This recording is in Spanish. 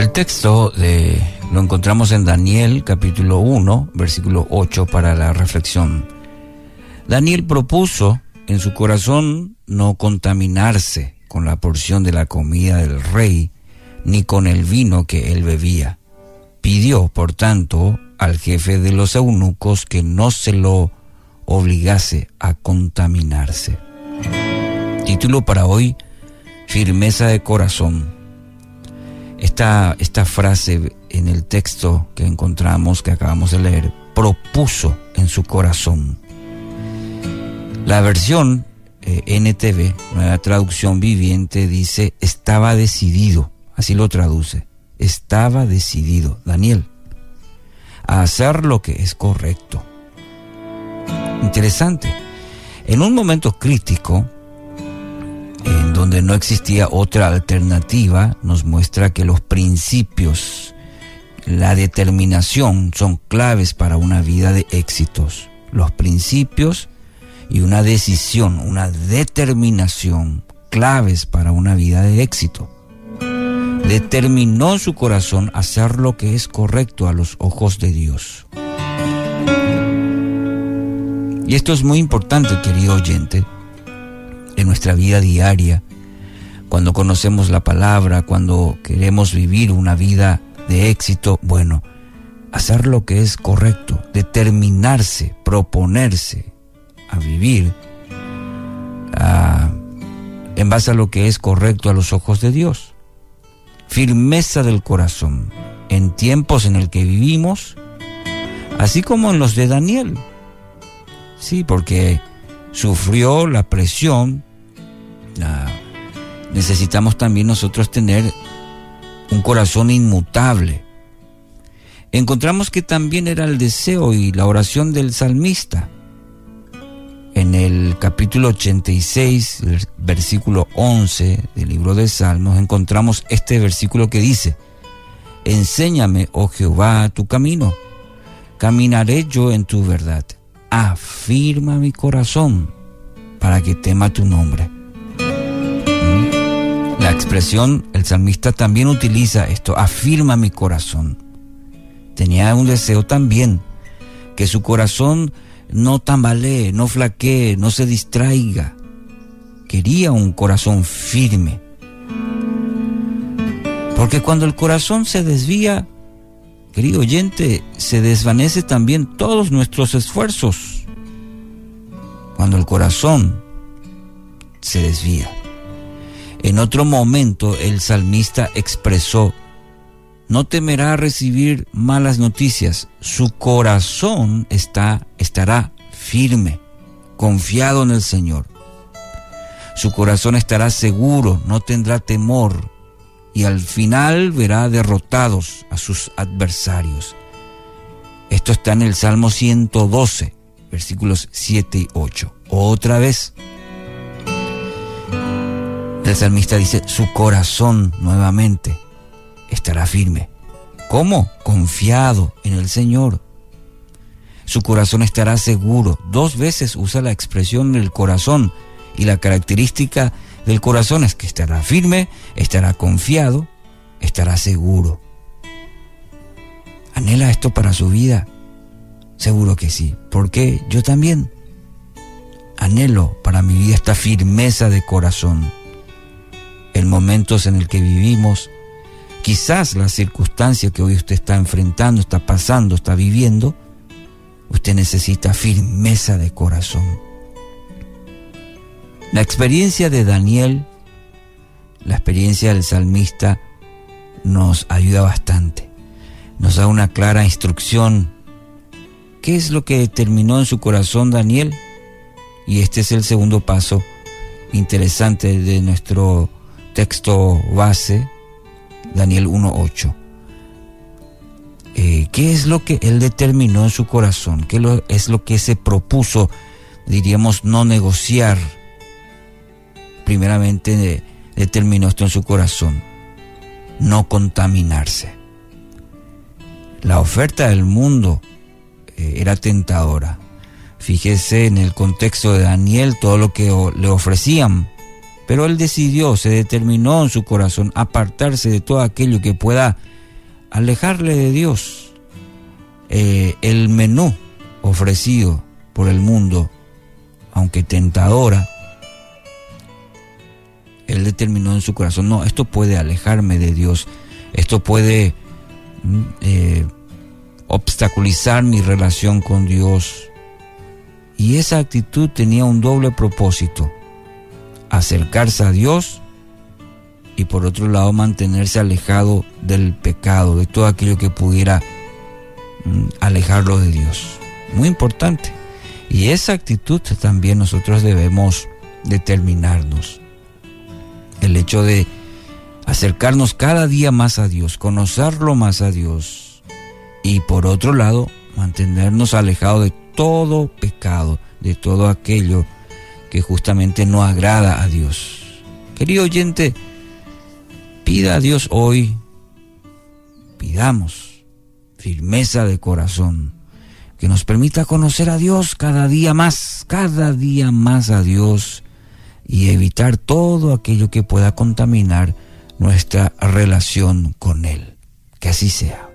El texto de, lo encontramos en Daniel capítulo 1, versículo 8 para la reflexión. Daniel propuso en su corazón no contaminarse con la porción de la comida del rey, ni con el vino que él bebía. Pidió, por tanto, al jefe de los eunucos que no se lo obligase a contaminarse. Título para hoy, Firmeza de corazón. Esta, esta frase en el texto que encontramos, que acabamos de leer, propuso en su corazón. La versión eh, NTV, nueva traducción viviente, dice, estaba decidido, así lo traduce, estaba decidido, Daniel, a hacer lo que es correcto. Interesante. En un momento crítico, donde no existía otra alternativa, nos muestra que los principios, la determinación son claves para una vida de éxitos. Los principios y una decisión, una determinación claves para una vida de éxito. Determinó su corazón hacer lo que es correcto a los ojos de Dios. Y esto es muy importante, querido oyente, en nuestra vida diaria, cuando conocemos la palabra, cuando queremos vivir una vida de éxito, bueno, hacer lo que es correcto, determinarse, proponerse a vivir en base a lo que es correcto a los ojos de Dios. Firmeza del corazón en tiempos en el que vivimos, así como en los de Daniel. Sí, porque sufrió la presión necesitamos también nosotros tener un corazón inmutable. Encontramos que también era el deseo y la oración del salmista. En el capítulo 86, versículo 11 del libro de Salmos, encontramos este versículo que dice, Enséñame, oh Jehová, tu camino, caminaré yo en tu verdad, afirma mi corazón para que tema tu nombre. La expresión, el salmista también utiliza esto, afirma mi corazón. Tenía un deseo también, que su corazón no tambalee, no flaquee, no se distraiga. Quería un corazón firme. Porque cuando el corazón se desvía, querido oyente, se desvanece también todos nuestros esfuerzos. Cuando el corazón se desvía. En otro momento el salmista expresó, no temerá recibir malas noticias, su corazón está, estará firme, confiado en el Señor. Su corazón estará seguro, no tendrá temor y al final verá derrotados a sus adversarios. Esto está en el Salmo 112, versículos 7 y 8. Otra vez. El salmista dice, su corazón nuevamente estará firme. ¿Cómo? Confiado en el Señor. Su corazón estará seguro. Dos veces usa la expresión del corazón y la característica del corazón es que estará firme, estará confiado, estará seguro. ¿Anhela esto para su vida? Seguro que sí. porque Yo también. Anhelo para mi vida esta firmeza de corazón en momentos en el que vivimos, quizás la circunstancia que hoy usted está enfrentando, está pasando, está viviendo, usted necesita firmeza de corazón. La experiencia de Daniel, la experiencia del salmista, nos ayuda bastante. Nos da una clara instrucción. ¿Qué es lo que determinó en su corazón Daniel? Y este es el segundo paso interesante de nuestro texto base, Daniel 1.8. Eh, ¿Qué es lo que él determinó en su corazón? ¿Qué es lo que se propuso, diríamos, no negociar? Primeramente determinó esto en su corazón, no contaminarse. La oferta del mundo eh, era tentadora. Fíjese en el contexto de Daniel todo lo que le ofrecían pero él decidió, se determinó en su corazón apartarse de todo aquello que pueda alejarle de Dios. Eh, el menú ofrecido por el mundo, aunque tentadora, él determinó en su corazón, no, esto puede alejarme de Dios, esto puede mm, eh, obstaculizar mi relación con Dios. Y esa actitud tenía un doble propósito, acercarse a Dios y por otro lado mantenerse alejado del pecado, de todo aquello que pudiera mm, alejarlo de Dios. Muy importante. Y esa actitud también nosotros debemos determinarnos. El hecho de acercarnos cada día más a Dios, conocerlo más a Dios y por otro lado mantenernos alejados de todo pecado, de todo aquello que justamente no agrada a Dios. Querido oyente, pida a Dios hoy, pidamos firmeza de corazón, que nos permita conocer a Dios cada día más, cada día más a Dios y evitar todo aquello que pueda contaminar nuestra relación con Él. Que así sea.